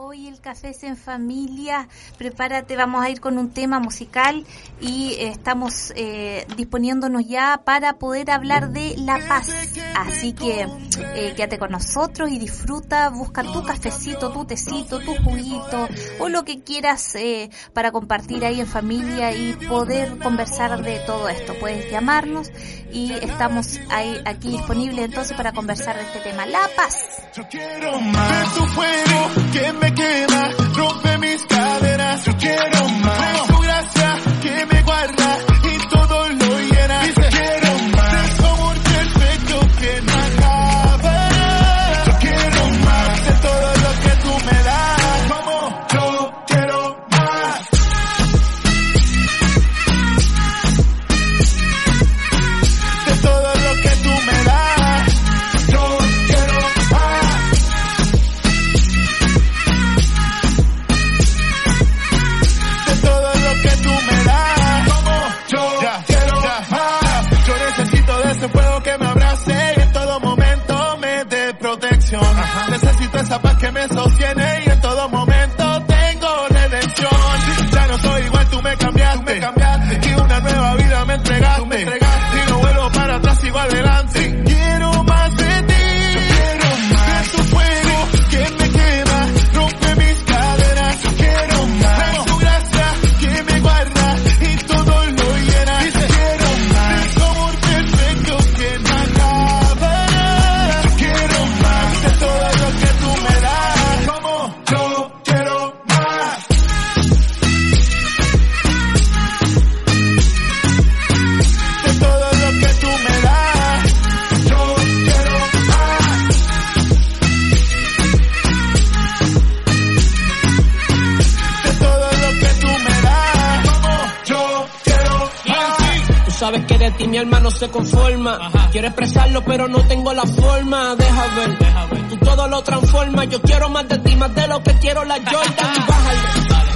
Hoy el café es en familia, prepárate, vamos a ir con un tema musical y eh, estamos eh, disponiéndonos ya para poder hablar de la paz. Así que eh, quédate con nosotros y disfruta, busca tu cafecito, tu tecito, tu juguito o lo que quieras eh, para compartir ahí en familia y poder conversar de todo esto. Puedes llamarnos y estamos ahí aquí disponibles entonces para conversar de este tema, la paz. Yo quiero más de tu fuego que me quema, rompe mis caderas. Yo quiero más tu gracia que me guarda mi alma no se conforma. Quiero expresarlo, pero no tengo la forma. Deja ver, tú todo lo transformas. Yo quiero más de ti, más de lo que quiero la Jordan. Y bájale.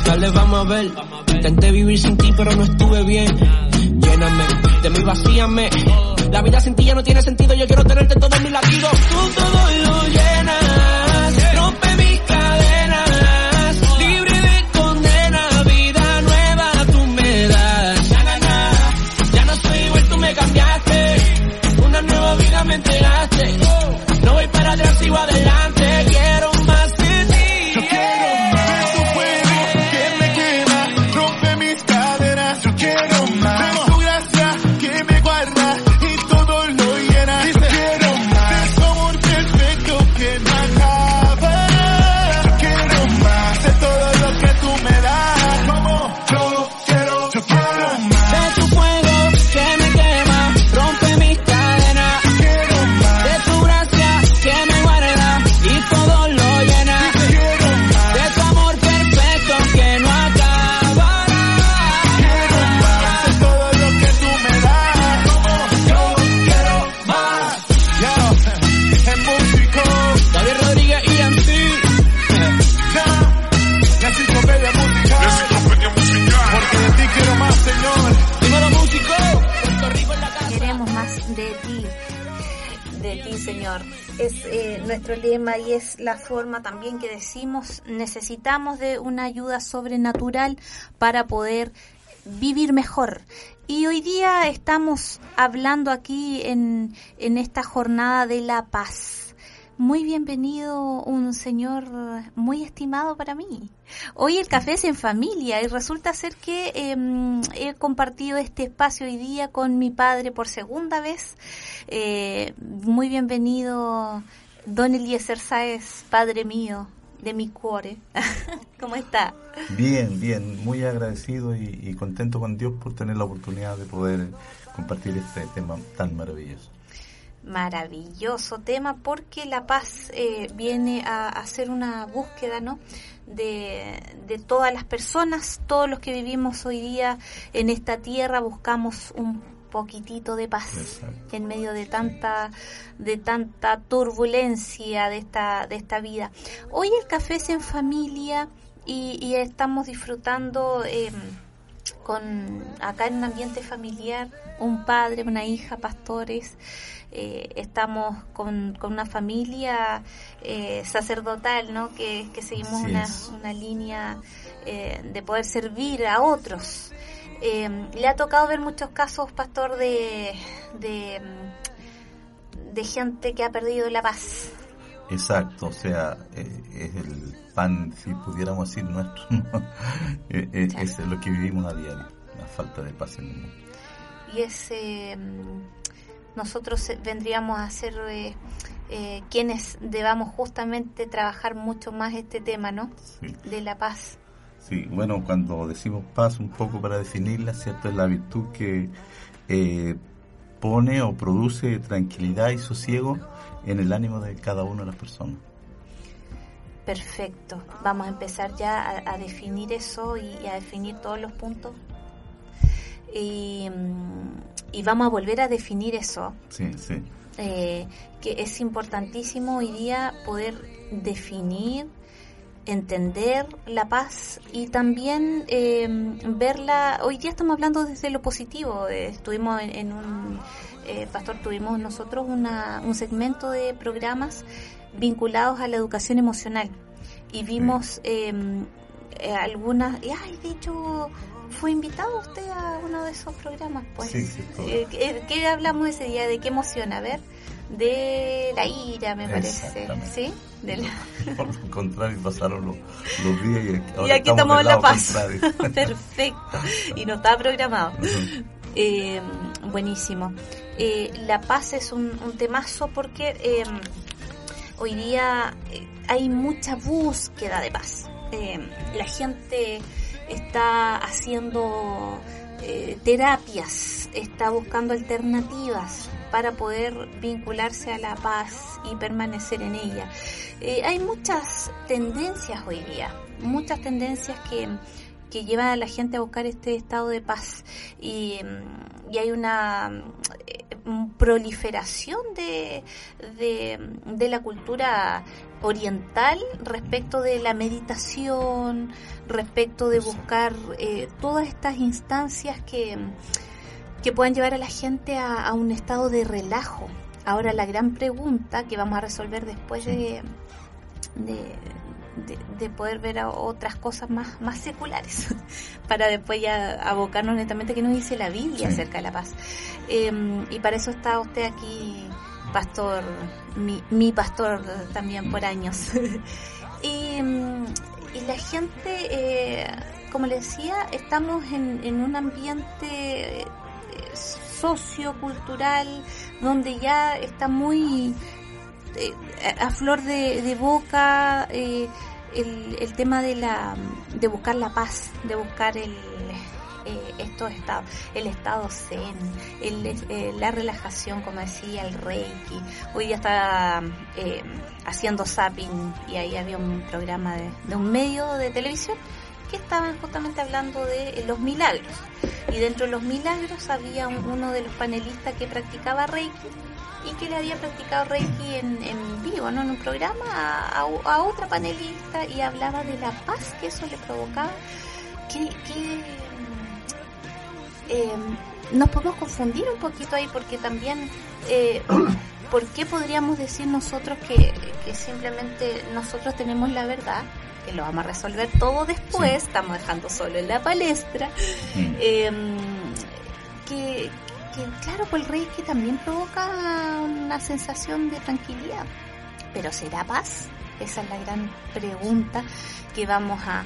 Dale, vamos a ver. Intenté vivir sin ti, pero no estuve bien. Lléname, de mí vacíame. La vida sin ti ya no tiene sentido. Yo quiero tenerte en todos mis latidos. Tú todo lo lema y es la forma también que decimos, necesitamos de una ayuda sobrenatural para poder vivir mejor. Y hoy día estamos hablando aquí en, en esta jornada de la paz. Muy bienvenido, un señor muy estimado para mí. Hoy el café es en familia y resulta ser que em, he compartido este espacio hoy día con mi padre por segunda vez. Eh, muy bienvenido, don Eliezer Sáez, padre mío, de mi cuore. ¿Cómo está? Bien, bien, muy agradecido y, y contento con Dios por tener la oportunidad de poder compartir este tema tan maravilloso. Maravilloso tema porque la paz eh, viene a hacer una búsqueda, ¿no? De, de todas las personas, todos los que vivimos hoy día en esta tierra buscamos un poquitito de paz Exacto. en medio de tanta de tanta turbulencia de esta de esta vida. Hoy el café es en familia y, y estamos disfrutando eh, con acá en un ambiente familiar, un padre, una hija, pastores, eh, estamos con, con, una familia eh, sacerdotal, ¿no? Que, seguimos una, una, línea eh, de poder servir a otros. Le ha tocado ver muchos casos, pastor, de, de, de gente que ha perdido la paz. Exacto, o sea, es el pan, si pudiéramos decir nuestro, es, lo que vivimos a diario, la falta de paz en el mundo. Y ese nosotros vendríamos a ser eh, eh, quienes debamos justamente trabajar mucho más este tema, ¿no? De la paz. Sí, bueno, cuando decimos paz, un poco para definirla, ¿cierto? Es la virtud que eh, pone o produce tranquilidad y sosiego en el ánimo de cada una de las personas. Perfecto. Vamos a empezar ya a, definir eso y, a definir todos los puntos. Y, mm, y vamos a volver a definir eso. Sí, sí. Eh, que es importantísimo hoy día poder definir, entender la paz y también eh, verla. Hoy día estamos hablando desde lo positivo. Eh, estuvimos en, un. Pastor, tuvimos nosotros una, un segmento de programas vinculados a la educación emocional y vimos algunas. Ay, de hecho ¿Fue invitado usted a uno de esos programas? Pues? Sí, sí, eh, ¿Qué, hablamos ese día? ¿De qué emoción? A ver, de la ira, me parece. ¿Sí? De la... Por lo contrario, pasaron los, días y, ahora y aquí estamos, en La Paz. Perfecto. Y no estaba programado. Eh, buenísimo. Eh, la paz es un, un temazo porque hoy día hay mucha búsqueda de paz. la gente está haciendo eh, terapias, está buscando alternativas para poder vincularse a la paz y permanecer en ella. Eh, hay muchas tendencias hoy día, muchas tendencias que, que llevan a la gente a buscar este estado de paz y, y hay una eh, proliferación de, de, la cultura oriental respecto de la meditación, respecto de buscar eh, todas estas instancias que, que puedan llevar a la gente a, un estado de relajo. Ahora la gran pregunta que vamos a resolver después de, de, poder ver otras cosas más, más seculares, para después ya abocarnos netamente que nos dice la Biblia acerca de la paz. Em, y para eso está usted aquí, pastor, mi, mi pastor también por años. y, y, la gente, eh, como le decía, estamos en, en un ambiente eh, sociocultural donde ya está muy eh, a flor de, boca eh, el, tema de la de buscar la paz, de buscar el eh, estos estados, el estado zen, el, la relajación, como decía, el reiki. Hoy día está haciendo zapping y ahí había un programa de, un medio de televisión que estaban justamente hablando de los milagros. Y dentro de los milagros había uno de los panelistas que practicaba Reiki y que le había practicado Reiki en, vivo, ¿no? En un programa a, otra panelista y hablaba de la paz que eso le provocaba. Que, eh, nos podemos confundir un poquito ahí porque también, eh, ¿por qué podríamos decir nosotros que, simplemente nosotros tenemos la verdad? que lo vamos a resolver todo después, estamos dejando solo en la palestra, em, que, que claro, pues el Reiki también provoca una sensación de tranquilidad. Pero ¿será paz? Esa es la gran pregunta que vamos a,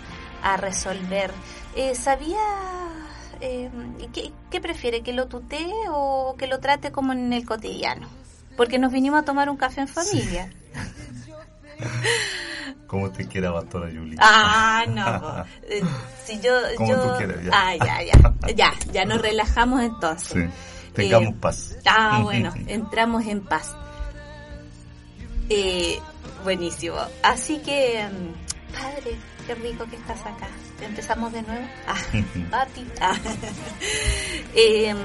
resolver. Eh, ¿Sabía eh, ¿qué, prefiere? ¿Que lo tutee o que lo trate como en el cotidiano? Porque nos vinimos a tomar un café en familia. Como te quiera, Pastora Yuli. Ah, no. Eh, si yo, Como tú quieras, ya. Ah, ya, ya. Ya, ya nos relajamos entonces. Sí. Tengamos eh, paz. Ah, bueno, entramos en paz. Eh, buenísimo. Así que, mm, padre, qué rico que estás acá. Empezamos de nuevo. Ah, Pati. Ah. Em,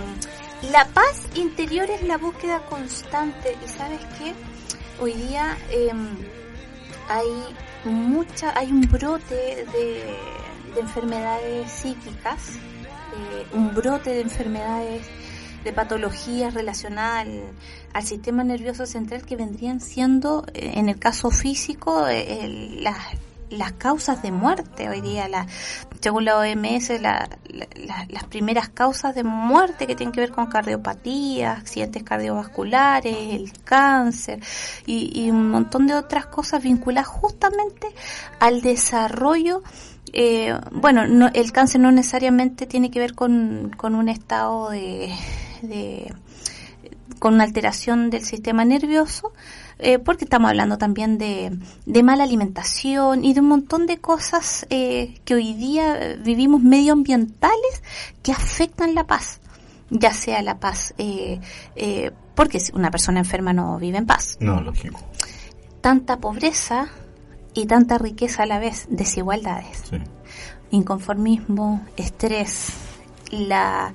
la paz interior es la búsqueda constante. ¿Y sabes qué? Hoy día em, hay mucha, hay un brote de, de enfermedades psíquicas eh, un brote de enfermedades, de patologías relacionadas al, sistema nervioso central que vendrían siendo, eh, en el caso físico, eh, las las causas de muerte hoy día, la, según la OMS, las primeras causas de muerte que tienen que ver con cardiopatía, accidentes cardiovasculares, el cáncer y, un montón de otras cosas vinculadas justamente al desarrollo eh, bueno, no, el cáncer no necesariamente tiene que ver con, con un estado de, de, con una alteración del sistema nervioso, eh, porque estamos hablando también de, de, mala alimentación y de un montón de cosas eh, que hoy día vivimos medioambientales que afectan la paz, ya sea la paz, eh, porque una persona enferma no vive en paz. No, lógico. Tanta pobreza y tanta riqueza a la vez, desigualdades, inconformismo, estrés, la,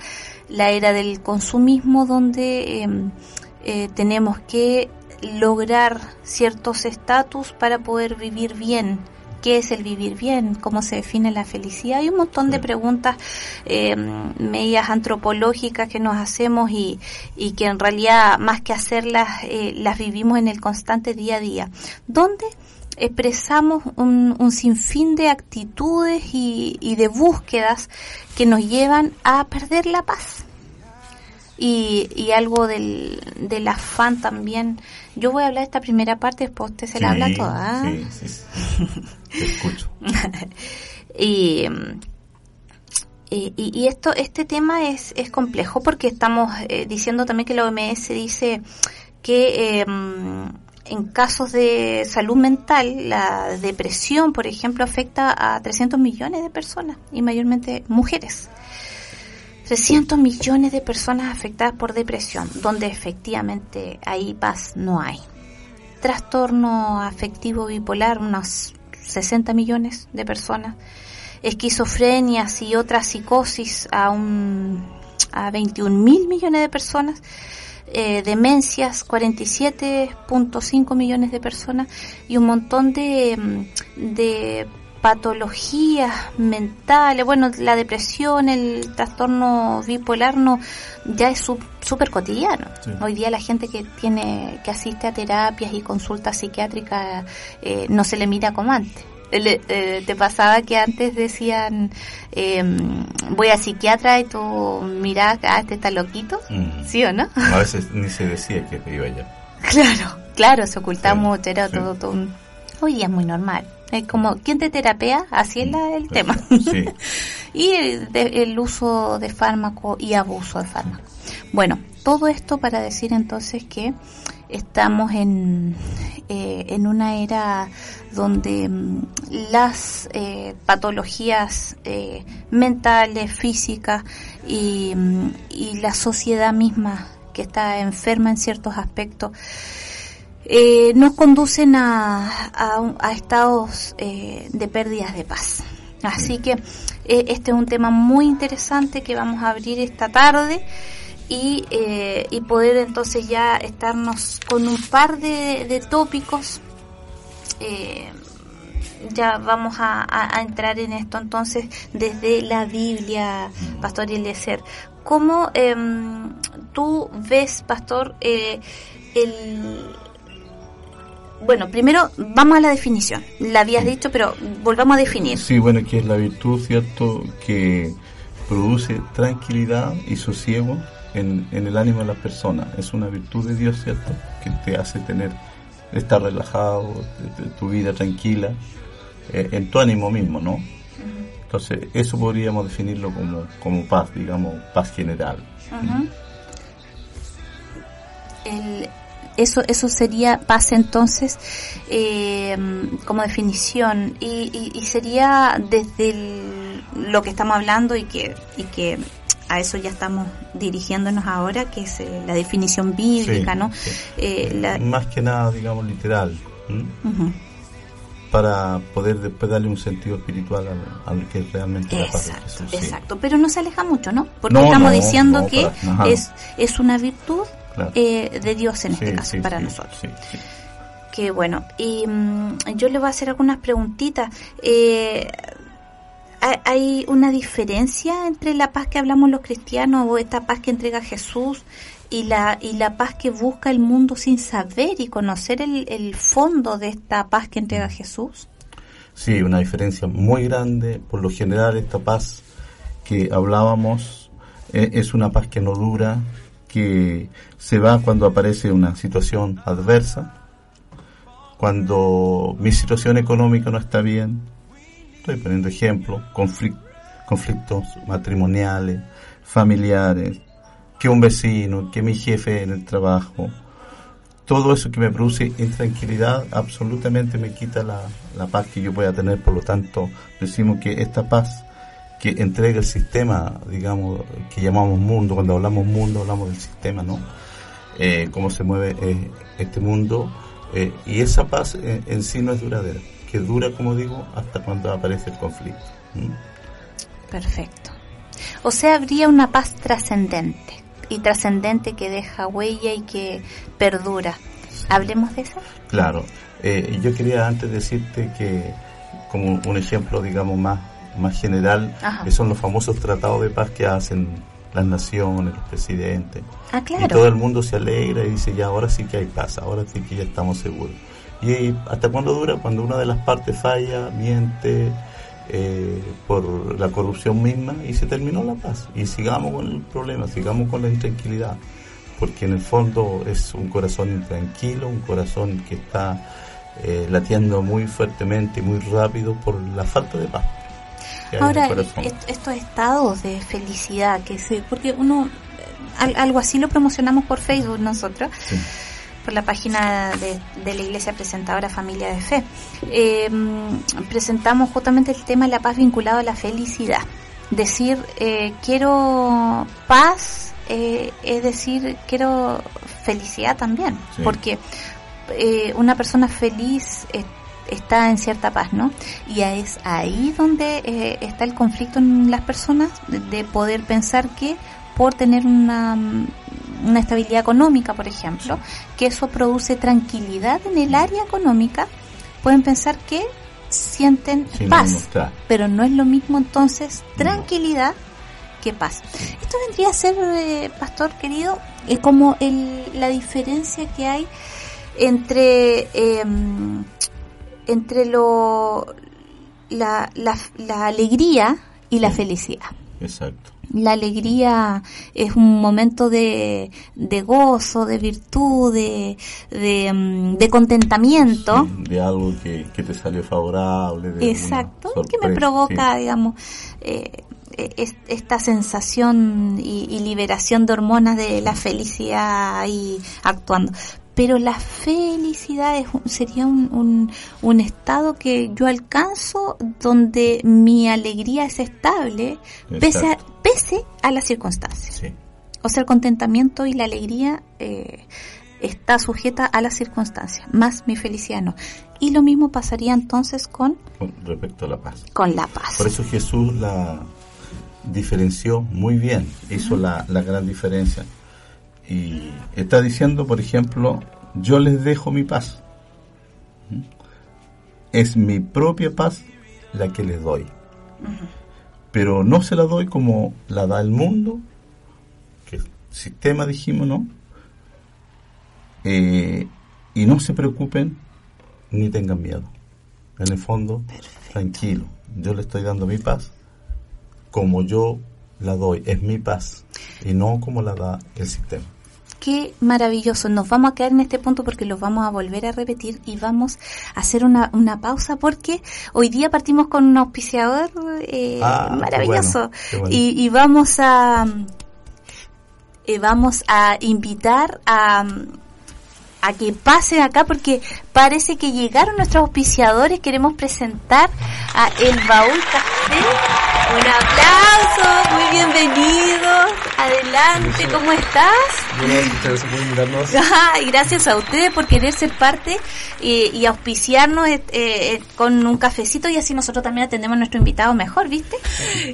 la era del consumismo donde em, tenemos que lograr ciertos estatus para poder vivir bien. ¿Qué es el vivir bien? ¿Cómo se define la felicidad? Hay un montón de preguntas eh, medias antropológicas que nos hacemos y, y, que en realidad más que hacerlas eh, las vivimos en el constante día a día. ¿Dónde? expresamos un, un, sinfín de actitudes y, y, de búsquedas que nos llevan a perder la paz. Y, y algo del, del afán también yo voy a hablar esta primera parte, después usted se la habla toda. Sí, sí, Te escucho. y, y, esto, este tema es, es complejo porque estamos eh, diciendo también que la OMS dice que em, en casos de salud mental, la depresión, por ejemplo, afecta a 300 millones de personas y mayormente mujeres. 300 millones de personas afectadas por depresión, donde efectivamente ahí paz no hay. Trastorno afectivo bipolar, unos 60 millones de personas. Esquizofrenias y otras psicosis a, un, a 21 mil millones de personas. Eh, demencias 47.5 millones de personas y un montón de, de patologías mentales, bueno, la depresión, el trastorno bipolar no ya es súper cotidiano. Hoy día la gente que tiene que asiste a terapias y consultas psiquiátricas eh, no se le mira como antes. Eh, ¿Te pasaba que antes decían em, voy a psiquiatra y tú mirás, ah, este está loquito? Mm. ¿Sí o no? A veces ni se decía que te iba allá. Claro, claro, se ocultaba mucho, era todo, todo. Hoy día es muy normal. Es como, ¿quién te terapea? Así es el tema. y el, uso de fármaco y abuso de fármaco. Bueno, todo esto para decir entonces que estamos en, eh, en una era donde mm, las eh, patologías eh, mentales, físicas y, mm, y la sociedad misma que está enferma en ciertos aspectos eh, nos conducen a, a, estados eh, de pérdidas de paz. Así que eh, este es un tema muy interesante que vamos a abrir esta tarde y, eh, y poder entonces ya estarnos con un par de, de tópicos. ya vamos a, a, entrar en esto entonces desde la Biblia, Pastor Eliezer. ¿Cómo em, tú ves, Pastor, el bueno, primero vamos a la definición. La habías dicho, pero volvamos a definir. Sí, bueno, que es la virtud, ¿cierto? Que produce tranquilidad y sosiego en, el ánimo de las personas. Es una virtud de Dios, ¿cierto? Que te hace tener, estar relajado, tu vida tranquila, eh, en tu ánimo mismo, ¿no? Entonces, eso podríamos definirlo como, como paz, digamos, paz general. el, eso eso sería paz entonces eh, como definición. Y, y, sería desde lo que estamos hablando y que y que a eso ya estamos dirigiéndonos ahora que es eh, la definición bíblica no eh, más que nada digamos literal para poder después darle un sentido espiritual a, lo que es realmente la paz de Jesús. Exacto, pero no se aleja mucho, ¿no? Porque estamos diciendo que es, es una virtud eh, de Dios en este caso para nosotros. que bueno, y mm, yo le voy a hacer algunas preguntitas. Eh, hay una diferencia entre la paz que hablamos los cristianos o esta paz que entrega Jesús y la, y la paz que busca el mundo sin saber y conocer el, el fondo de esta paz que entrega Jesús? Sí, una diferencia muy grande. Por lo general, esta paz que hablábamos eh, es una paz que no dura, que se va cuando aparece una situación adversa, cuando mi situación económica no está bien. Estoy poniendo ejemplo, conflictos matrimoniales, familiares, que un vecino, que mi jefe en el trabajo, todo eso que me produce intranquilidad absolutamente me quita la, la paz que yo pueda tener. Por lo tanto, decimos que esta paz que entrega el sistema, digamos, que llamamos mundo, cuando hablamos mundo hablamos del sistema, ¿no? Eh, cómo se mueve eh, este mundo, eh, y esa paz en sí no es duradera, que dura, como digo, hasta cuando aparece el conflicto. Perfecto. O sea, habría una paz trascendente y trascendente que deja huella y que perdura. ¿Hablemos de eso? Claro. Yo quería antes decirte que, como un ejemplo, digamos, más, más general, que son los famosos tratados de paz que hacen las naciones, los presidentes. Ah, claro. Y todo el mundo se alegra y dice, ya, ahora sí que hay paz, ahora sí que ya estamos seguros. ¿Y hasta cuándo dura? Cuando una de las partes falla, miente, eh, por la corrupción misma y se terminó la paz. Y sigamos con el problema, sigamos con la intranquilidad, porque en el fondo es un corazón intranquilo, un corazón que está eh, latiendo muy fuertemente y muy rápido por la falta de paz. Ahora, estos estados de felicidad, que se, porque uno, algo así lo promocionamos por Facebook nosotros por la página de, la Iglesia Presentadora Familia de Fe. Eh, presentamos justamente el tema de la paz vinculado a la felicidad. Decir, eh, quiero paz, eh, es decir, quiero felicidad también, porque una persona feliz está en cierta paz, ¿no? Y es ahí donde está el conflicto en las personas, de poder pensar que por tener una una estabilidad económica, por ejemplo, que eso produce tranquilidad en el área económica, pueden pensar que sienten paz, pero no es lo mismo entonces tranquilidad que paz. Esto vendría a ser, eh, pastor querido, es como el, la diferencia que hay entre em, entre lo la, la, la alegría y la felicidad. Exacto. La alegría es un momento de, de gozo, de virtud, de, de, mm, contentamiento. de algo que, te salió favorable. Exacto, que me provoca, digamos, eh, e, esta sensación y, y, liberación de hormonas de la felicidad ahí actuando pero la felicidad sería un, un, estado que yo alcanzo donde mi alegría es estable pese a, pese a las circunstancias. O sea, el contentamiento y la alegría eh, está sujeta a las circunstancias, más mi felicidad no. Y lo mismo pasaría entonces con... Con respecto a la paz. Con la paz. Por eso Jesús la diferenció muy bien, hizo la, la gran diferencia y está diciendo, por ejemplo, yo les dejo mi paz. ¿Mm? Es mi propia paz la que les doy. Pero no se la doy como la da el mundo, que sistema dijimos, ¿no? Eh, y no se preocupen ni tengan miedo. En el fondo, tranquilo. Yo le estoy dando mi paz como yo la doy. Es mi paz y no como la da el sistema qué maravilloso. Nos vamos a quedar en este punto porque lo vamos a volver a repetir y vamos a hacer una, una pausa porque hoy día partimos con un auspiciador eh, ah, maravilloso Y, y, vamos a eh, vamos a invitar a a que pasen acá porque parece que llegaron nuestros auspiciadores. Queremos presentar a El Baúl Café. Un aplauso, muy bienvenidos. Adelante, ¿cómo estás? gracias por invitarnos. gracias a ustedes por querer ser parte y auspiciarnos eh, eh, con un cafecito y así nosotros también atendemos a nuestro invitado mejor, ¿viste?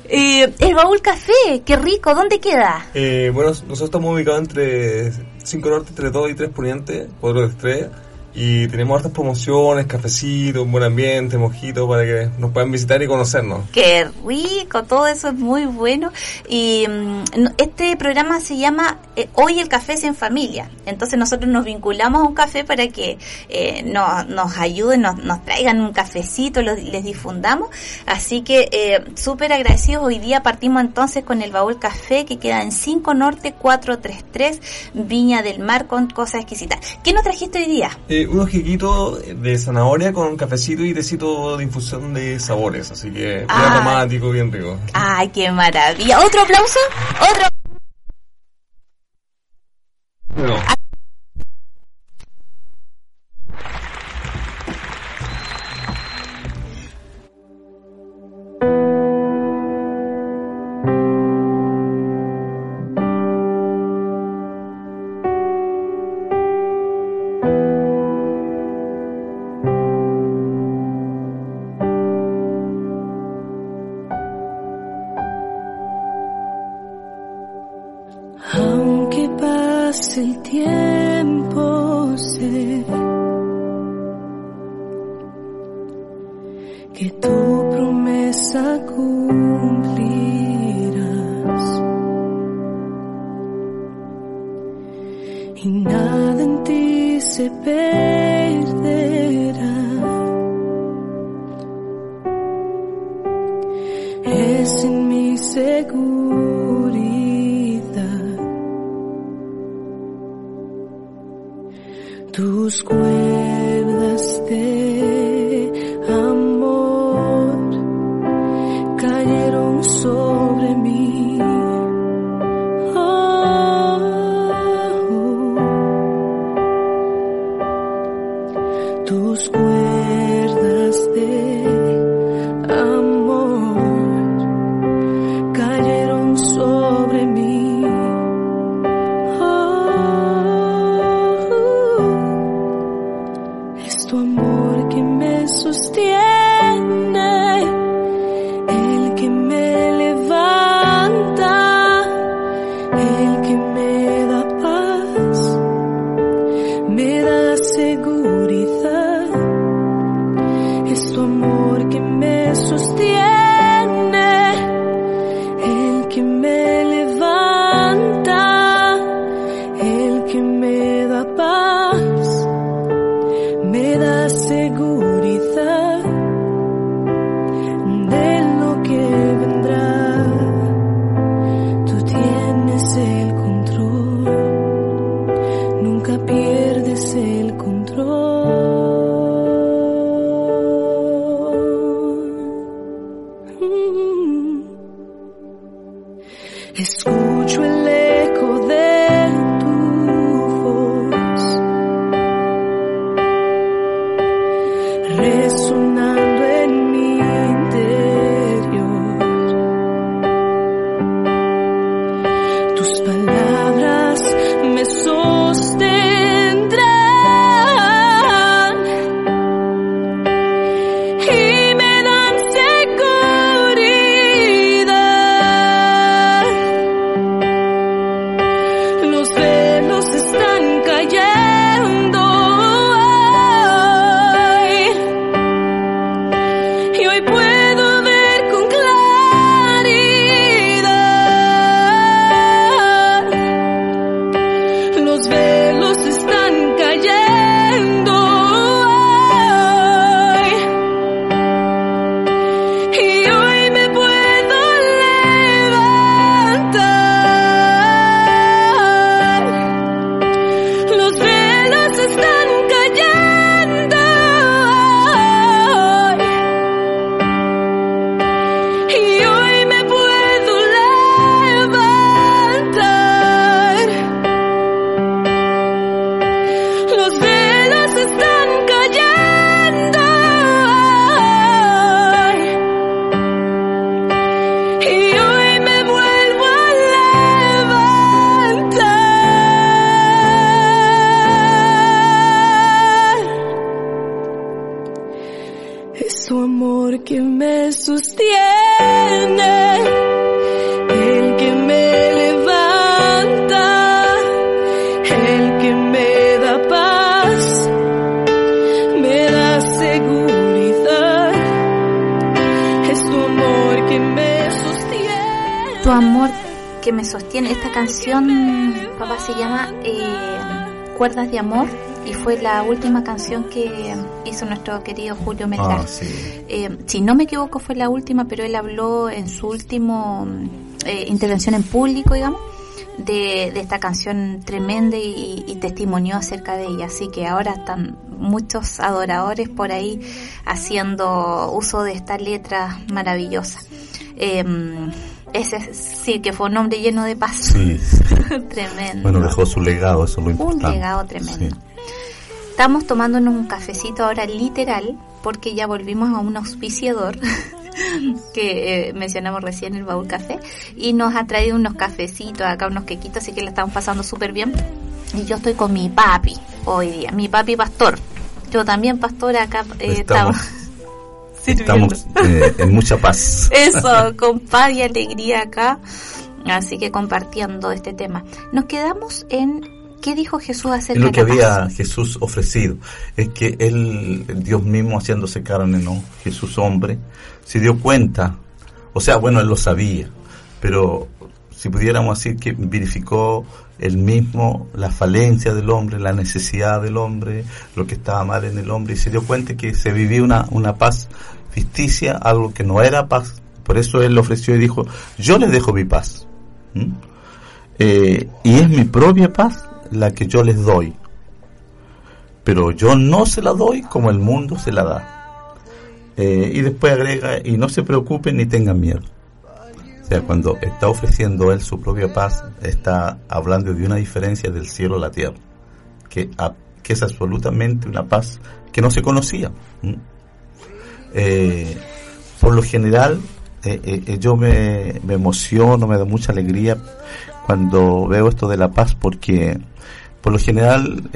Eh, el Baúl Café, qué rico, ¿dónde queda? bueno, nosotros estamos ubicados entre 5 Norte, 3 2 y 3 Poniente, Pueblo de Estrella. Y tenemos hartas promociones, cafecitos, un buen ambiente, mojitos para que nos puedan visitar y conocernos. Qué rico, todo eso es muy bueno. Y mm, este programa se llama eh, Hoy el café es en familia. Entonces nosotros nos vinculamos a un café para que eh, nos, nos ayuden, nos, nos traigan un cafecito, les difundamos. Así que eh, súper agradecidos. Hoy día partimos entonces con el baúl café que queda en 5 Norte 433 Viña del Mar con cosas exquisitas. ¿Qué nos trajiste hoy día? Eh, unos jiquitos de zanahoria con cafecito y tecito de infusión de sabores, así que bien Ah. aromático, bien rico. Ay, qué maravilla. ¿Otro aplauso? ¿Otro? Bueno, ti pierdes el control. Esta canción, papá, se llama eh, Cuerdas de Amor y fue la última canción que hizo nuestro querido Julio Melgar. Ah, sí. Eh, si no me equivoco fue la última, pero él habló en su último eh, intervención en público, digamos, de, de esta canción tremenda y, y testimonió acerca de ella. Así que ahora están muchos adoradores por ahí haciendo uso de esta letra maravillosa. Eh, ese sí que fue un hombre lleno de paz. Sí, tremendo. Bueno, dejó su legado, eso es lo un importante. legado tremendo. Sí. Estamos tomándonos un cafecito ahora literal porque ya volvimos a un auspiciador que eh, mencionamos recién el baúl café y nos ha traído unos cafecitos acá unos quequitos así que la estamos pasando súper bien y yo estoy con mi papi hoy día mi papi pastor yo también pastor acá eh, Estamos- estamos sirviendo. Estamos eh, en mucha paz. Eso, con paz y alegría acá. Así que compartiendo este tema. Nos quedamos en qué dijo Jesús Es acerca lo que de había. Jesús ofrecido. Es que él, Dios mismo haciéndose carne, ¿no? Jesús hombre, se dio cuenta. O sea, bueno, él lo sabía. Pero si pudiéramos decir que verificó él mismo la falencia del hombre, la necesidad del hombre, lo que estaba mal en el hombre, y se dio cuenta que se vivía una, una paz ficticia, algo que no era paz. Por eso él lo ofreció y dijo, yo les dejo mi paz. Eh, y es mi propia paz la que yo les doy. Pero yo no se la doy como el mundo se la da. Eh, y después agrega, y no se preocupen ni tengan miedo. Sea, cuando está ofreciendo él su propia paz, está hablando de una diferencia del cielo a la tierra, que, es absolutamente una paz que no se conocía. Eh, por lo general, eh, eh, yo me, me emociono, me da mucha alegría cuando veo esto de la paz, porque por lo general,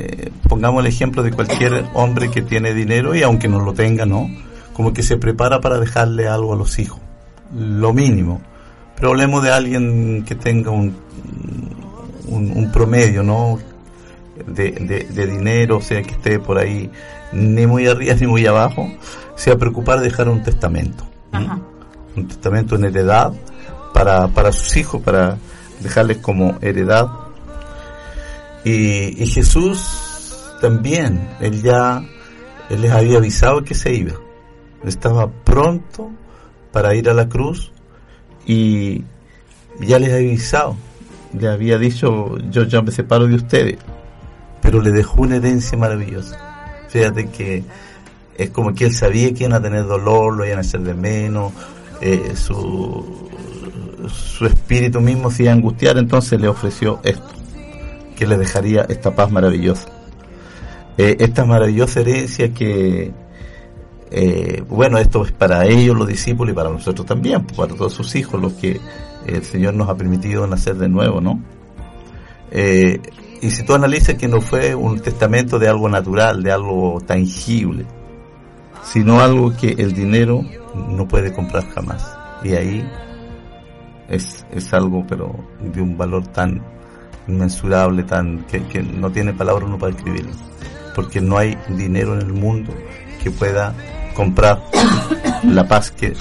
pongamos el ejemplo de cualquier hombre que tiene dinero y aunque no lo tenga, ¿no? Como que se prepara para dejarle algo a los hijos, lo mínimo. Pero hablemos de alguien que tenga un, un, un promedio, ¿no? De, de, de dinero, o sea, que esté por ahí ni muy arriba ni muy abajo, se va a preocupar de dejar un testamento. un testamento en heredad para, para sus hijos, para dejarles como heredad. Y, y Jesús también, él ya, él les había avisado que se iba. Estaba pronto para ir a la cruz y ya les había avisado. Le había dicho, yo ya me separo de ustedes. Pero le dejó una herencia maravillosa. Fíjate que es como que él sabía que iban a tener dolor, lo iban a hacer de menos, eh, su, su espíritu mismo se iba a angustiar, entonces le ofreció esto, que le dejaría esta paz maravillosa. Eh, esta maravillosa herencia que, eh, bueno, esto es para ellos, los discípulos, y para nosotros también, para todos sus hijos, los que el Señor nos ha permitido nacer de nuevo, ¿no? Eh, y si tú analizas que no fue un testamento de algo natural, de algo tangible, sino algo que el dinero no puede comprar jamás. Y ahí es, es algo, pero de un valor tan inmensurable, tan que, que no tiene palabras uno para escribirlo. Porque no hay dinero en el mundo que pueda comprar la paz que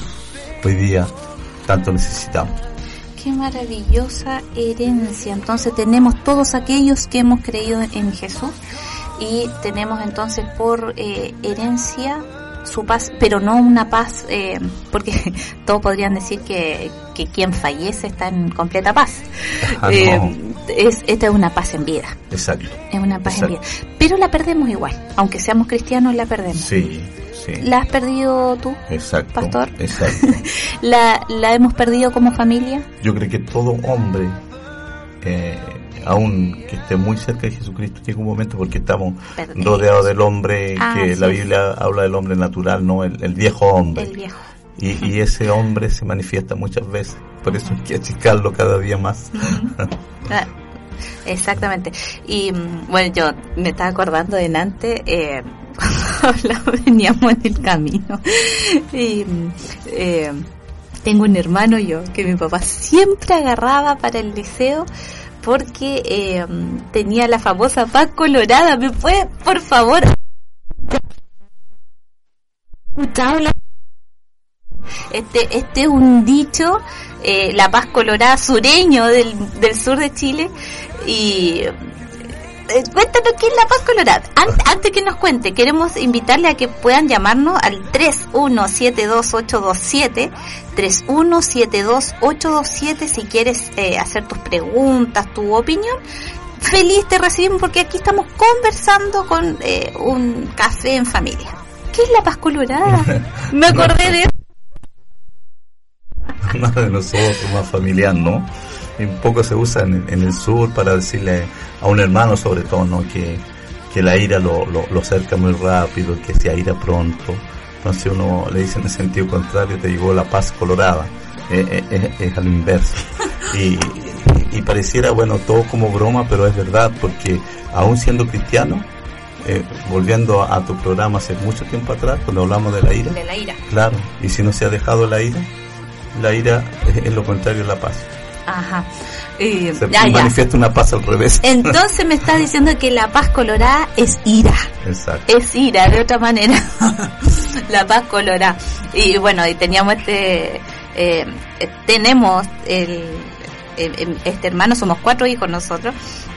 hoy día tanto necesitamos. Qué maravillosa herencia. Entonces tenemos todos aquellos que hemos creído en Jesús y tenemos entonces por eh, herencia su paz, pero no una paz, eh, porque todos podrían decir que, que quien fallece está en completa paz. Ah, Eh, no. es, esta es una paz en vida, Exacto. es una paz en vida. Pero la perdemos igual, aunque seamos cristianos la perdemos. Sí, sí. ¿La has perdido tú? Exacto. Pastor? Exacto. ¿La, ¿La hemos perdido como familia? Yo creo que todo hombre, eh, aun que esté muy cerca de Jesucristo, llega un momento porque estamos rodeados del hombre, Ah, que sí. la Biblia habla del hombre natural, no el, el viejo hombre. El viejo. Y, y ese hombre se manifiesta muchas veces. Por eso hay que achicarlo cada día más. Ah, Exactamente. Y mm, bueno, yo me estaba acordando de Nante, eh, cuando veníamos en el camino. Y eh, tengo un hermano yo que mi papá siempre agarraba para el liceo porque eh, tenía la famosa paz colorada. ¿Me puede, por favor? Este, este es un dicho, eh, la paz colorada sureño del, del sur de Chile. Y eh, cuéntanos qué es la paz colorada. An- antes que nos cuente, queremos invitarle a que puedan llamarnos al 3172827, 3172827 si quieres eh, hacer tus preguntas, tu opinión. Feliz te recibimos porque aquí estamos conversando con eh, un café en familia. ¿Qué es la paz colorada? Me acordé de más de nosotros, más familiar, ¿no? Un poco se usa en, en el sur para decirle a un hermano sobre todo, ¿no? Que, que la ira lo, lo, lo cerca muy rápido, que se aira pronto. Entonces uno le dice en el sentido contrario, te llegó la paz colorada. Eh, eh, eh, es al inverso. Y, y pareciera, bueno, todo como broma, pero es verdad, porque aún siendo cristiano, eh, volviendo a, a tu programa hace mucho tiempo atrás, cuando hablamos de la ira, de la ira. Claro, y si no se ha dejado la ira, la ira es, es lo contrario de la paz. Ajá. Eh, Se ya, ya. manifiesta una paz al revés. Entonces me estás diciendo que la paz colorada es ira. Exacto. Es ira, de otra manera. la paz colorada. Y bueno, y teníamos este, eh, tenemos el- este hermano, somos cuatro hijos nosotros,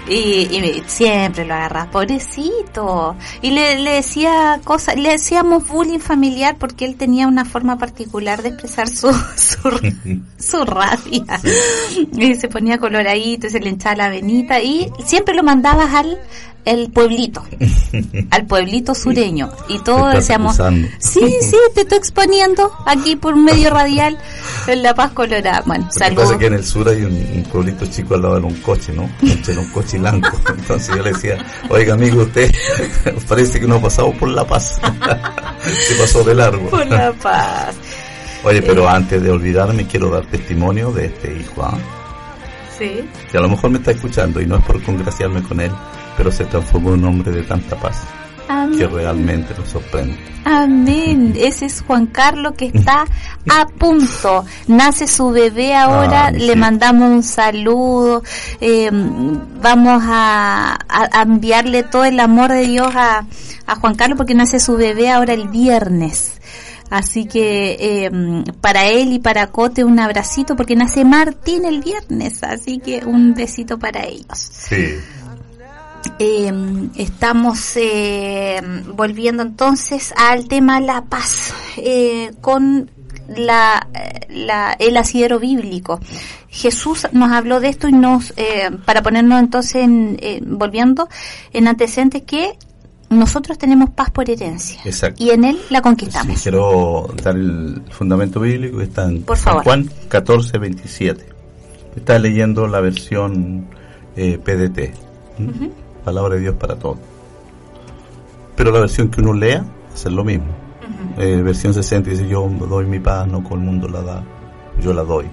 y, y siempre lo agarra, pobrecito. Y le, le decía cosas, le decíamos bullying familiar porque él tenía una forma particular de expresar su, su, su rabia. Y se ponía coloradito, se le hinchaba la venita y siempre lo mandabas al el pueblito, al pueblito sureño. Y todos decíamos, sí, sí, te estoy exponiendo aquí por un medio radial en La Paz Colorada. Bueno, Lo que saludos. pasa es que en el sur hay un, un pueblito chico al lado de un coche, ¿no? Un coche y blanco. Entonces yo le decía, oiga amigo, usted parece que no ha pasado por La Paz. Se pasó de largo. Por La Paz. Oye, pero antes de olvidarme quiero dar testimonio de este hijo, ¿ah? Sí. que a lo mejor me está escuchando y no es por congraciarme con él, pero se transformó en un hombre de tanta paz que Amén. realmente nos sorprende. Amén. Ese es Juan Carlos que está a punto. Nace su bebé ahora. Ah, Le sí. mandamos un saludo. Eh, vamos a enviarle todo el amor de Dios a, a Juan Carlos porque nace su bebé ahora el viernes. Así que eh, para él y para Cote un abracito porque nace Martín el viernes. Así que un besito para ellos. Sí. Eh, estamos eh, volviendo entonces al tema la paz eh, con la, la- el asidero bíblico. Jesús nos habló de esto y nos, eh, para ponernos entonces en, eh, volviendo en antecedentes que nosotros tenemos paz por herencia Exacto. y en él la Sí, conquistamos. quiero dar el fundamento bíblico que está en Por San favor. Juan 14, 27. Está leyendo la versión eh, PDT. ¿m? Palabra de Dios para todos. Pero la versión que uno lea es lo mismo. Eh, versión 60 dice yo doy mi paz, no con el mundo la da, yo la doy.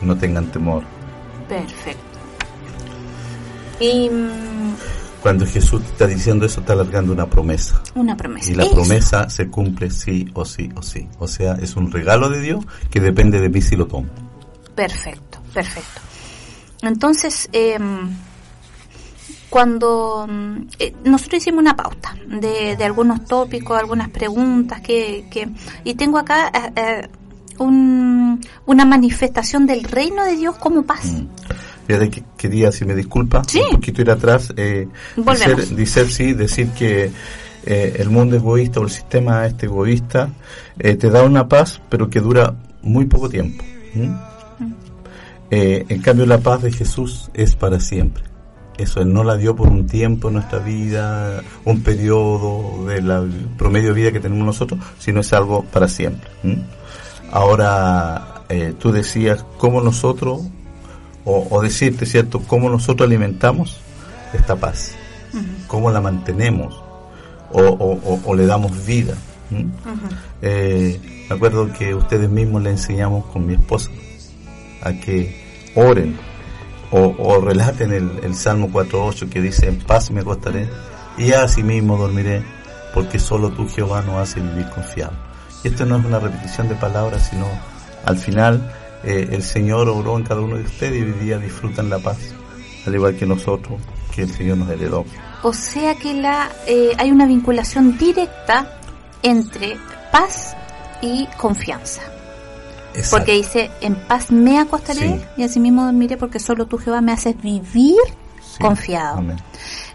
No tengan temor. Perfecto. Y mm, Cuando Jesús está diciendo eso, está alargando una promesa. una promesa. Y la Eso. promesa se cumple sí o sí o sí. O sea, es un regalo de Dios que depende de mí si lo tomo. Perfecto, perfecto. Entonces, eh, cuando mm, eh, nosotros hicimos una pauta de, de algunos tópicos, algunas preguntas que, que y tengo acá eh, eh, un- una manifestación del reino de Dios como paz. Mm. Fíjate que quería, si me disculpa, Sí. un poquito ir atrás, eh, decir sí, decir que eh, el mundo egoísta o el sistema este egoísta eh, te da una paz, pero que dura muy poco tiempo. ¿m? Eh, en cambio, la paz de Jesús es para siempre. Eso Él no la dio por un tiempo en nuestra vida, un periodo de la promedio de vida que tenemos nosotros, sino es algo para siempre. Ahora, eh, tú decías cómo nosotros, o, o decirte, ¿cierto?, cómo nosotros alimentamos esta paz, cómo la mantenemos, o, o- o- o le damos vida. Eh, me acuerdo que ustedes mismos le enseñamos con mi esposa a que oren o, relaten el, el Salmo 4.8 que dice, en paz me acostaré y así mismo dormiré, porque solo tú Jehová nos hace vivir confiado. Y esto no es una repetición de palabras, sino al final eh, el Señor obró en cada uno de ustedes y hoy día disfrutan la paz, al igual que nosotros, que el Señor nos heredó. O sea que la, eh, hay una vinculación directa entre paz y confianza. Exacto. Porque dice, en paz me acostaré Sí. y asimismo dormiré porque solo tú Jehová me haces vivir Sí. confiado. Amén.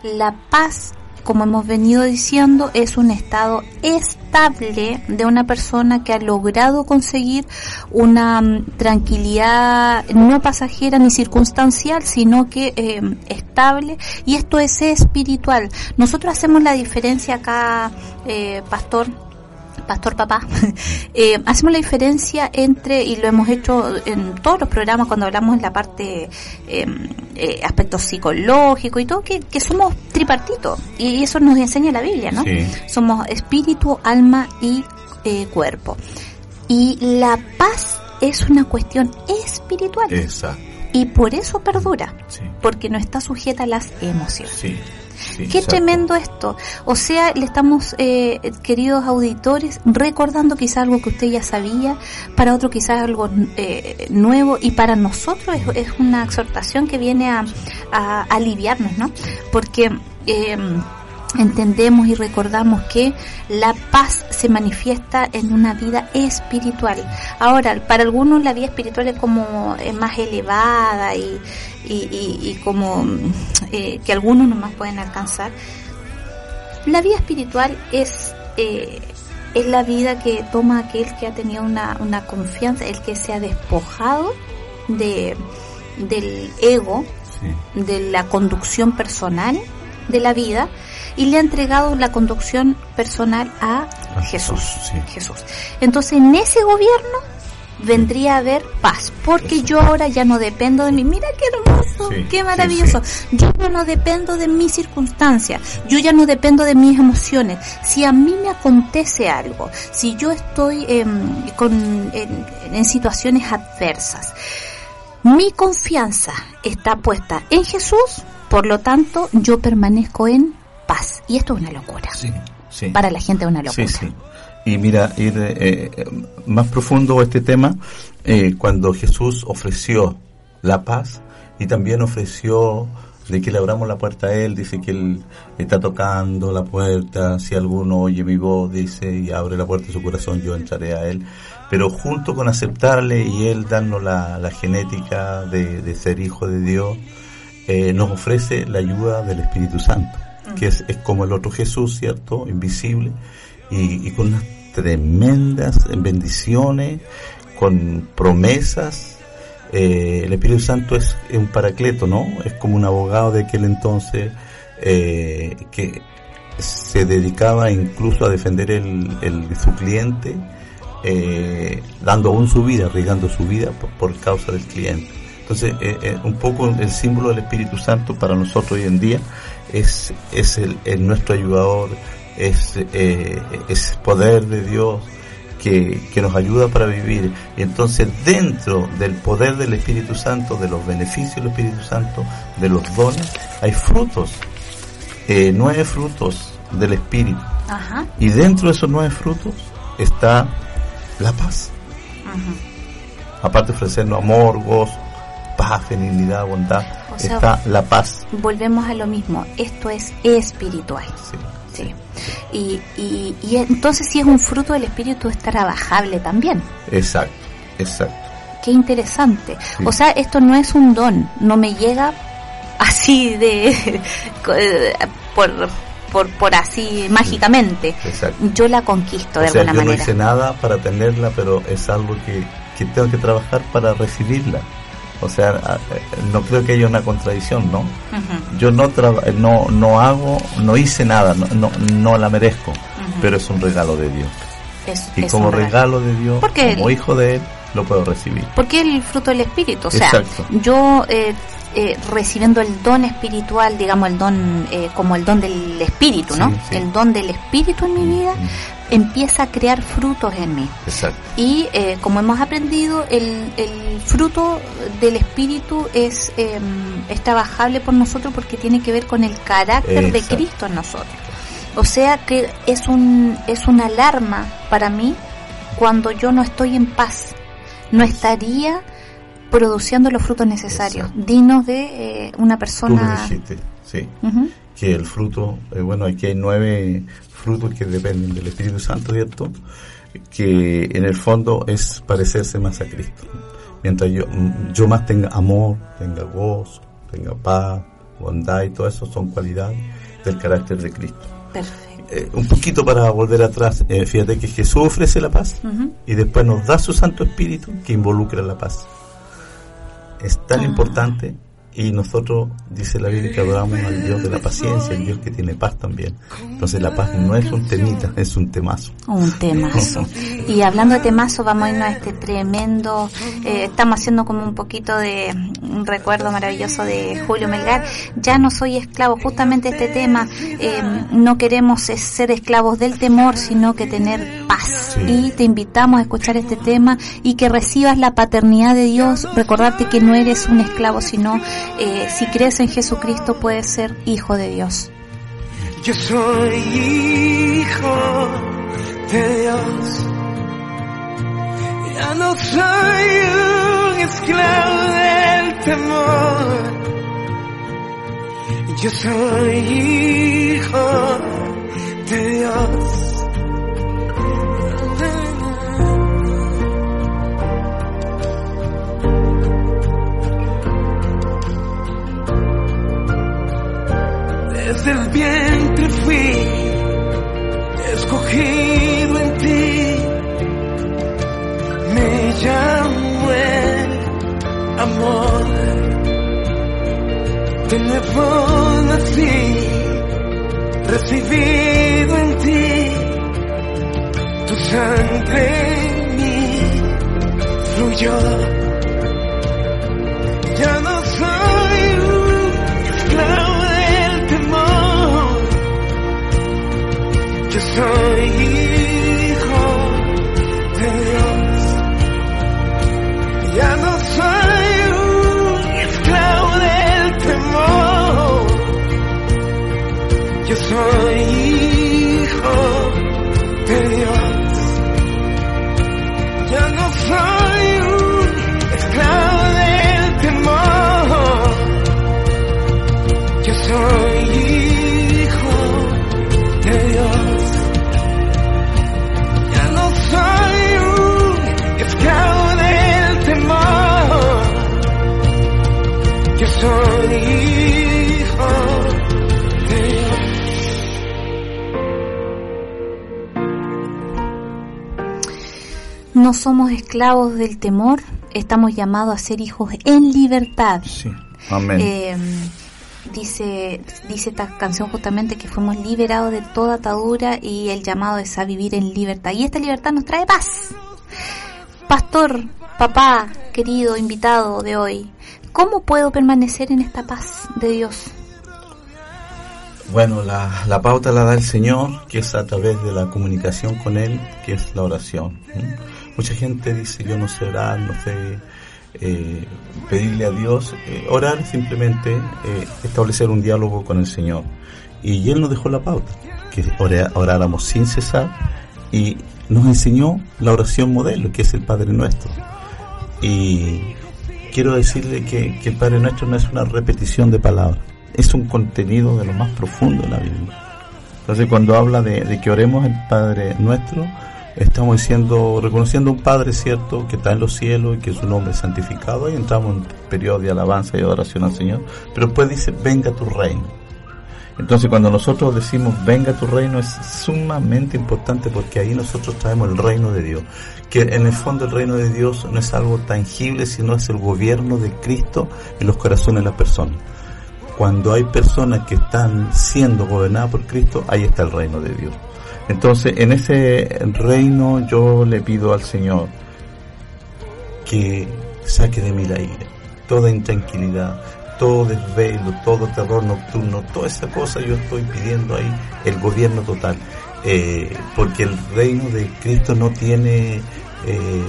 La paz, como hemos venido diciendo, es un estado estable de una persona que ha logrado conseguir una mm, tranquilidad no pasajera ni circunstancial, sino que eh, estable. Y esto es espiritual. Nosotros hacemos la diferencia acá, eh, pastor, Pastor Papá, eh, hacemos la diferencia entre, y lo hemos hecho en todos los programas cuando hablamos en la parte eh, eh, aspectos psicológicos y todo, que, que somos tripartitos. Y eso nos enseña la Biblia, ¿no? Sí. Somos espíritu, alma y eh, cuerpo. Y la paz es una cuestión espiritual. Exacto. Y por eso perdura. Sí. Porque no está sujeta a las emociones. Sí. Sí, Qué exacto. tremendo esto. O sea, le estamos, eh, queridos auditores, recordando quizás algo que usted ya sabía, para otro quizás algo eh, nuevo y para nosotros es, es una exhortación que viene a, a aliviarnos, ¿no? Porque eh, entendemos y recordamos que la paz se manifiesta en una vida espiritual. Ahora, para algunos la vida espiritual es como eh, más elevada y, y, y- y como eh, que algunos nomás pueden alcanzar. La vida espiritual es, eh, es la vida que toma aquel que ha tenido una, una confianza, el que se ha despojado de, del ego, Sí. de la conducción personal de la vida y le ha entregado la conducción personal a A Jesús. Jesús, sí. Jesús. Entonces en ese gobierno vendría a haber paz, porque yo ahora ya no dependo de mí. Mira qué hermoso, Sí, qué sí, maravilloso. Yo ya no dependo de mis circunstancias, yo ya no dependo de mis emociones. Si a mí me acontece algo, si yo estoy em, con, en, en situaciones adversas, mi confianza está puesta en Jesús, por lo tanto yo permanezco en paz. Y esto es una locura. Sí. Sí. Para la gente es una locura. Sí, sí. Y mira, ir eh, eh, más profundo este tema, eh, cuando Jesús ofreció la paz y también ofreció de que le abramos la puerta a Él, dice que Él está tocando la puerta, si alguno oye mi voz, dice, y abre la puerta de su corazón, yo entraré a Él. Pero junto con aceptarle y Él darnos la, la genética de, de ser hijo de Dios, eh, nos ofrece la ayuda del Espíritu Santo, que es, es como el otro Jesús, ¿cierto? Invisible, y, con unas tremendas bendiciones, con promesas. Eh, el Espíritu Santo es, un paracleto, ¿no? Es como un abogado de aquel entonces eh, que se dedicaba incluso a defender el, el- su cliente, eh, dando aún su vida, arriesgando su vida por, por causa del cliente. Entonces, eh, un poco el símbolo del Espíritu Santo para nosotros hoy en día es, es el, el nuestro ayudador, es, eh, es poder de Dios que, que nos ayuda para vivir. Y entonces, dentro del poder del Espíritu Santo, de los beneficios del Espíritu Santo, de los dones, hay frutos, eh, nueve frutos del Espíritu. Ajá. Y dentro de esos nueve frutos está la paz. Aparte de ofrecernos amor, gozo, paz, benignidad, bondad, O sea, está la paz. Volvemos a lo mismo. Esto es espiritual. Sí. Sí. Y, y, y entonces si es un fruto del espíritu es trabajable también. Exacto, exacto. Qué interesante. Sí. O sea, esto no es un don, no me llega así de por, por, por así mágicamente. Exacto. Yo la conquisto de sea, alguna yo no manera. hice nada para tenerla, pero es algo que, que tengo que trabajar para recibirla. O sea, eh, no creo que haya una contradicción, ¿no? Yo no traba- no no hago, no hice nada, no no, no la merezco, pero es un regalo de Dios. es- Y es como regalo. regalo de Dios, Porque como hijo de Él, lo puedo recibir. Porque el fruto del espíritu, o sea, Exacto. yo eh, eh, recibiendo el don espiritual, digamos el don eh, como el don del espíritu, ¿no? Sí, sí. El don del espíritu en mi vida empieza a crear frutos en mí. Exacto. Y eh, como hemos aprendido, el, el fruto del espíritu es, eh, es trabajable por nosotros porque tiene que ver con el carácter de. Cristo en nosotros. O sea que es un es una alarma para mí cuando yo no estoy en paz. No estaría produciendo los frutos necesarios, Exacto. dignos de eh, una Tú lo persona. dijiste, sí. Que el fruto, eh, bueno, aquí hay nueve frutos que dependen del Espíritu Santo, ¿cierto? que en el fondo es parecerse más a Cristo. Mientras yo, yo más tenga amor, tenga gozo, tenga paz, bondad y todo eso son cualidades del carácter de Cristo. Perfecto. Eh, un poquito para volver atrás, eh, fíjate que Jesús ofrece la paz Ujú. y después nos da su Santo Espíritu que involucra la paz. Es tan Ah. importante y nosotros, dice la Biblia, que adoramos al Dios de la paciencia, el Dios que tiene paz también. Entonces la paz no es un temita, es un temazo. Un temazo. Y hablando de temazo, vamos a irnos a este tremendo. eh, estamos haciendo como un poquito de un recuerdo maravilloso de Julio Melgar. Ya no soy esclavo, justamente este tema. eh, no queremos ser esclavos del temor, sino que tener paz. Sí. Y te invitamos a escuchar este tema y que recibas la paternidad de Dios. Recordarte que no eres un esclavo, sino eh, si crees en Jesucristo, puedes ser hijo de Dios. Yo soy hijo de Dios. Ya no soy un esclavo del temor. Yo soy hijo de Dios. Desde el vientre fui escogido en ti. Me llamo el amor. De nuevo nací, recibido en ti. Tu sangre en mí fluyó. Ya no Yo somos esclavos del temor, estamos llamados a ser hijos en libertad. Sí. Amén. Eh, dice, dice esta canción justamente que fuimos liberados de toda atadura y el llamado es a vivir en libertad. Y esta libertad nos trae paz. Pastor, papá, querido invitado de hoy, ¿cómo puedo permanecer en esta paz de Dios? Bueno, la, la pauta la da el Señor, que es a través de la comunicación con Él, que es la oración. Mucha gente dice, yo no sé orar, no sé eh, pedirle a Dios. Eh, orar simplemente eh, establecer un diálogo con el Señor. Y Él nos dejó la pauta, que oráramos sin cesar, y nos enseñó la oración modelo, que es el Padre Nuestro. Y quiero decirle que, que el Padre Nuestro no es una repetición de palabras, es un contenido de lo más profundo de la Biblia. Entonces cuando habla de, de que oremos el Padre Nuestro, estamos diciendo, reconociendo un Padre cierto que está en los cielos y que su nombre es santificado, y entramos en un periodo de alabanza y adoración al Señor, pero después dice, venga tu reino. Entonces cuando nosotros decimos venga tu reino es sumamente importante porque ahí nosotros traemos el reino de Dios. Que en el fondo el reino de Dios no es algo tangible, sino es el gobierno de Cristo en los corazones de las personas. Cuando hay personas que están siendo gobernadas por Cristo, ahí está el reino de Dios. Entonces en ese reino yo le pido al Señor que saque de mí la ira, toda intranquilidad, todo desvelo, todo terror nocturno, toda esa cosa yo estoy pidiendo ahí el gobierno total, eh, porque el reino de Cristo no tiene, eh,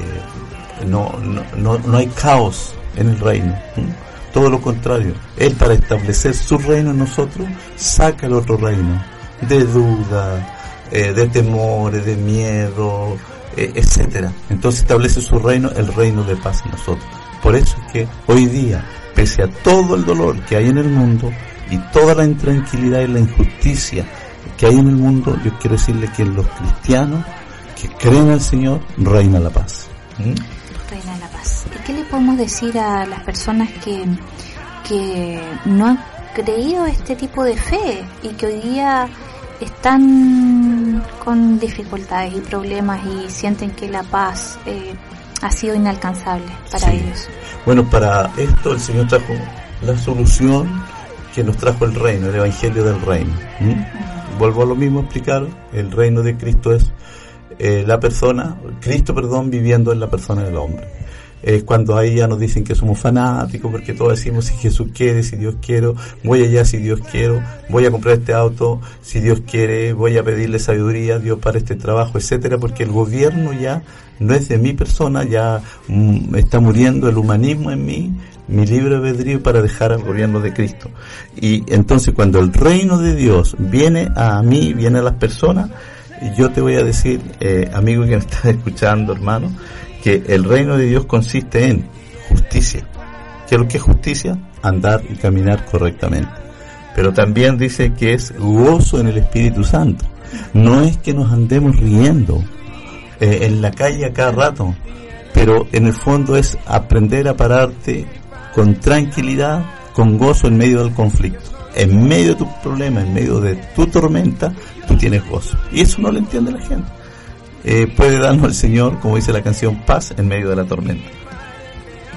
no, no, no, hay caos en el reino, todo lo contrario, Él para establecer su reino en nosotros saca el otro reino de duda, eh, de temores, de miedo, eh, etcétera. Entonces establece su reino, el reino de paz en nosotros. Por eso es que hoy día, pese a todo el dolor que hay en el mundo y toda la intranquilidad y la injusticia que hay en el mundo, yo quiero decirle que los cristianos que creen al Señor, reina la paz. ¿Mm? Reina la paz. ¿Y qué le podemos decir a las personas que, que no han creído este tipo de fe y que hoy día están con dificultades y problemas y sienten que la paz eh, ha sido inalcanzable para Sí. ellos? Bueno, para esto el Señor trajo la solución que nos trajo el reino, el Evangelio del reino. ¿Mm? Vuelvo a lo mismo a explicar, el reino de Cristo es eh, la persona, Cristo, perdón, viviendo en la persona del hombre. Es cuando ahí ya nos dicen que somos fanáticos, porque todos decimos si Jesús quiere, si Dios quiero, voy allá si Dios quiero, voy a comprar este auto si Dios quiere, voy a pedirle sabiduría a Dios para este trabajo, etcétera, porque el gobierno ya no es de mi persona, ya mm, está muriendo el humanismo en mí, mi libre albedrío para dejar al gobierno de Cristo. Y entonces cuando el reino de Dios viene a mí, viene a las personas, yo te voy a decir, eh, amigo que me estás escuchando, hermano, que el reino de Dios consiste en justicia. ¿Qué es lo que es justicia? Andar y caminar correctamente. Pero también dice que es gozo en el Espíritu Santo. No es que nos andemos riendo eh, en la calle a cada rato, pero en el fondo es aprender a pararte con tranquilidad, con gozo en medio del conflicto. En medio de tu problema, en medio de tu tormenta, tú tienes gozo. Y eso no lo entiende la gente. Eh, puede darnos el Señor, como dice la canción, paz en medio de la tormenta.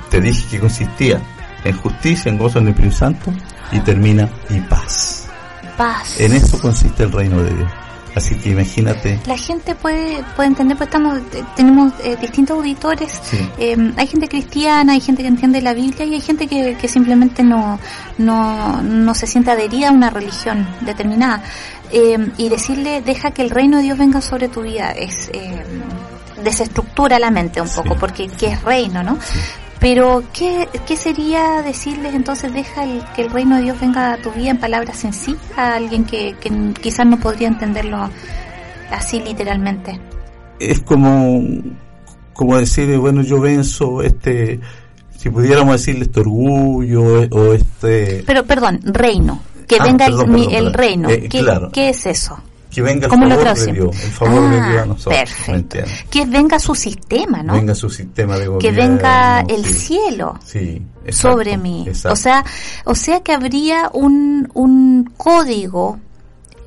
Te dije que consistía en justicia, en gozo en el Espíritu Santo y termina y paz. Paz. En eso consiste el reino de Dios. Así que imagínate, La gente puede, puede entender, pues estamos, eh, tenemos eh, distintos auditores. Sí. Eh, hay gente cristiana, hay gente que entiende la Biblia y hay gente que, que simplemente no, no, no se siente adherida a una religión determinada. Eh, y decirle, deja que el reino de Dios venga sobre tu vida, es eh, desestructura la mente un Sí. poco, porque ¿qué es reino, no? Pero, ¿qué, ¿qué sería decirles entonces, deja el- que el reino de Dios venga a tu vida en palabras sencillas a alguien que, que quizás no podría entenderlo así literalmente? es como, como decir, bueno, yo venzo este, si pudiéramos decirle este orgullo o este, Pero, perdón, reino. Que Ah, venga el- perdón, perdón, el, reino. Eh, ¿Qué, claro. qué es eso? que venga el ¿Cómo lo favor de? Dios, el favor de Ah, Dios a nosotros. ¿me Perfecto. Que venga su sistema, ¿no? Venga su sistema de que gobierno. venga el sí. cielo Sí, exacto, sobre mí. exacto. O sea, o sea que habría un, un código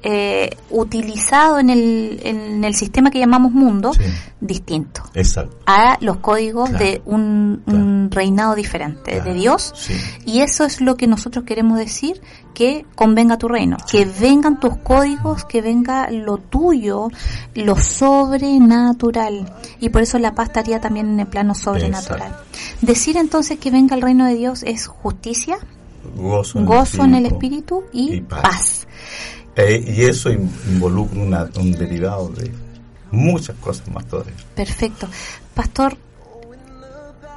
eh, utilizado en el, en el sistema que llamamos mundo Sí. distinto Exacto. a los códigos Claro, de un, un reinado diferente Claro, de Dios sí. y eso es lo que nosotros queremos decir que convenga tu reino que vengan tus códigos que venga lo tuyo lo sobrenatural y por eso la paz estaría también en el plano sobrenatural decir entonces que venga el reino de Dios es justicia Gozo en gozo en el espíritu. espíritu y, y paz. paz. Eh, y eso in- involucra una- un derivado de muchas cosas más todavía. Perfecto. Pastor,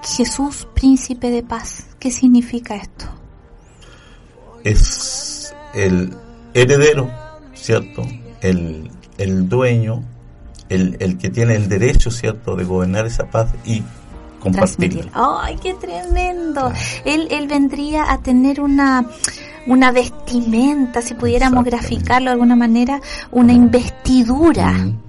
Jesús, príncipe de paz, ¿qué significa esto? Es el heredero, ¿cierto? El, el dueño, el, el que tiene el derecho, ¿cierto?, de gobernar esa paz y compartirla. ¡Ay, qué tremendo! Él, él vendría a tener una, una vestimenta, si pudiéramos graficarlo de alguna manera, una investidura. Mm.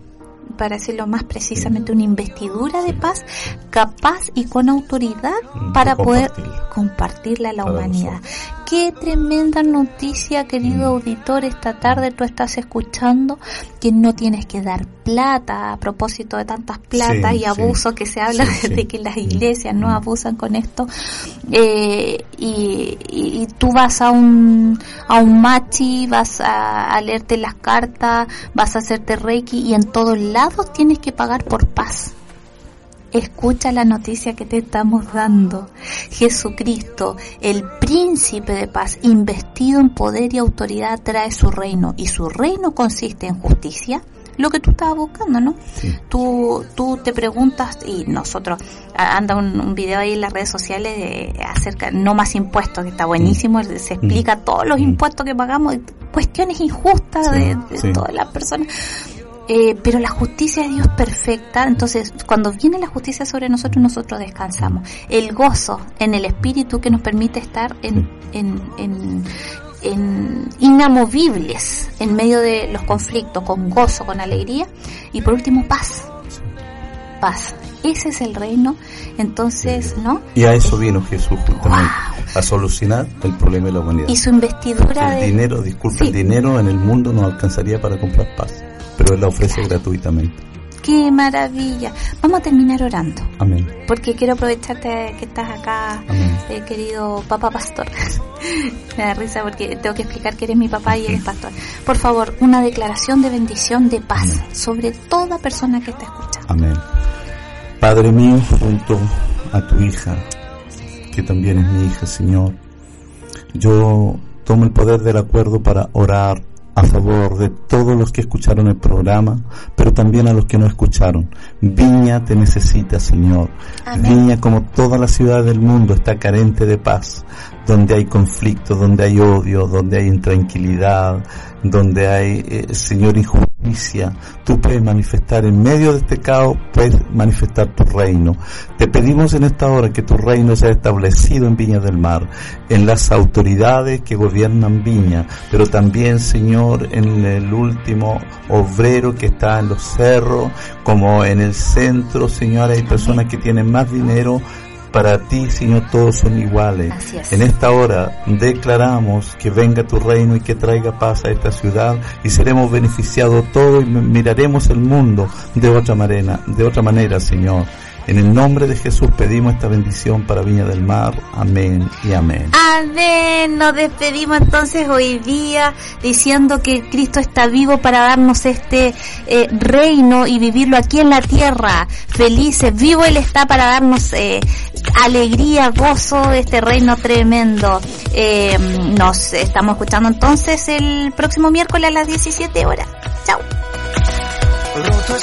para decirlo más precisamente, una investidura de paz capaz y con autoridad para de poder compartirla. a la humanidad. Qué tremenda noticia, querido Mm. auditor, esta tarde tú estás escuchando que no tienes que dar plata a propósito de tantas platas Sí, y sí. abusos que se habla Sí, de que las Mm, iglesias no mm. abusan con esto. Eh, y, y- y tú vas a un, a un machi, vas a, a leerte las cartas, vas a hacerte reiki y en todos lados tienes que pagar por paz. Escucha la noticia que te estamos dando. Jesucristo, el príncipe de paz, investido en poder y autoridad, trae su reino. Y su reino consiste en justicia, lo que tú estabas buscando, ¿no? Sí. Tú, tú te preguntas, y nosotros, anda un, un video ahí en las redes sociales de acerca, no más impuestos, que está buenísimo, se explica todos los Mm. impuestos que pagamos, cuestiones injustas Sí, de, de sí. todas las personas. Eh, pero la justicia de Dios perfecta, entonces cuando viene la justicia sobre nosotros, nosotros descansamos. El gozo en el espíritu que nos permite estar en, en, en, en inamovibles en medio de los conflictos, con gozo, con alegría. Y por último, paz. paz. Ese es el reino. Entonces, ¿no? Y a eso vino Jesús justamente, a solucionar el problema de la humanidad. Y su investidura el de... dinero, disculpe, Sí. el dinero en el mundo no alcanzaría para comprar paz, pero Él la ofrece gratuitamente. ¡Qué maravilla! Vamos a terminar orando. Amén. Porque quiero aprovecharte que estás acá, eh, querido papá pastor. Me da risa porque tengo que explicar que eres mi papá y eres pastor. Por favor, una declaración de bendición, de paz Amén. sobre toda persona que te escucha. Amén. Padre mío, junto a tu hija, que también es mi hija, Señor, yo tomo el poder del acuerdo para orar a favor de todos los que escucharon el programa, pero también a los que no escucharon. Viña te necesita, Señor. Amén. Viña, como todas las ciudades del mundo, está carente de paz, donde hay conflicto, donde hay odio, donde hay intranquilidad, donde hay, eh, Señor, injusticia. Tú puedes manifestar en medio de este caos, puedes manifestar tu reino. Te pedimos en esta hora que tu reino sea establecido en Viña del Mar, en las autoridades que gobiernan Viña, pero también, Señor, en el último obrero que está en los cerros, como en el centro, Señor, hay personas que tienen más dinero, para ti, Señor, todos son iguales. Es. En esta hora declaramos que venga tu reino y que traiga paz a esta ciudad y seremos beneficiados todos y miraremos el mundo de otra manera, de otra manera, Señor. En el nombre de Jesús pedimos esta bendición para Viña del Mar. Amén y amén. Amén. Nos despedimos entonces hoy día diciendo que Cristo está vivo para darnos este eh, reino y vivirlo aquí en la tierra. Felices, vivo Él está para darnos eh, alegría, gozo, este reino tremendo. Eh, nos estamos escuchando entonces el próximo miércoles a las 17 horas. Chao. Roto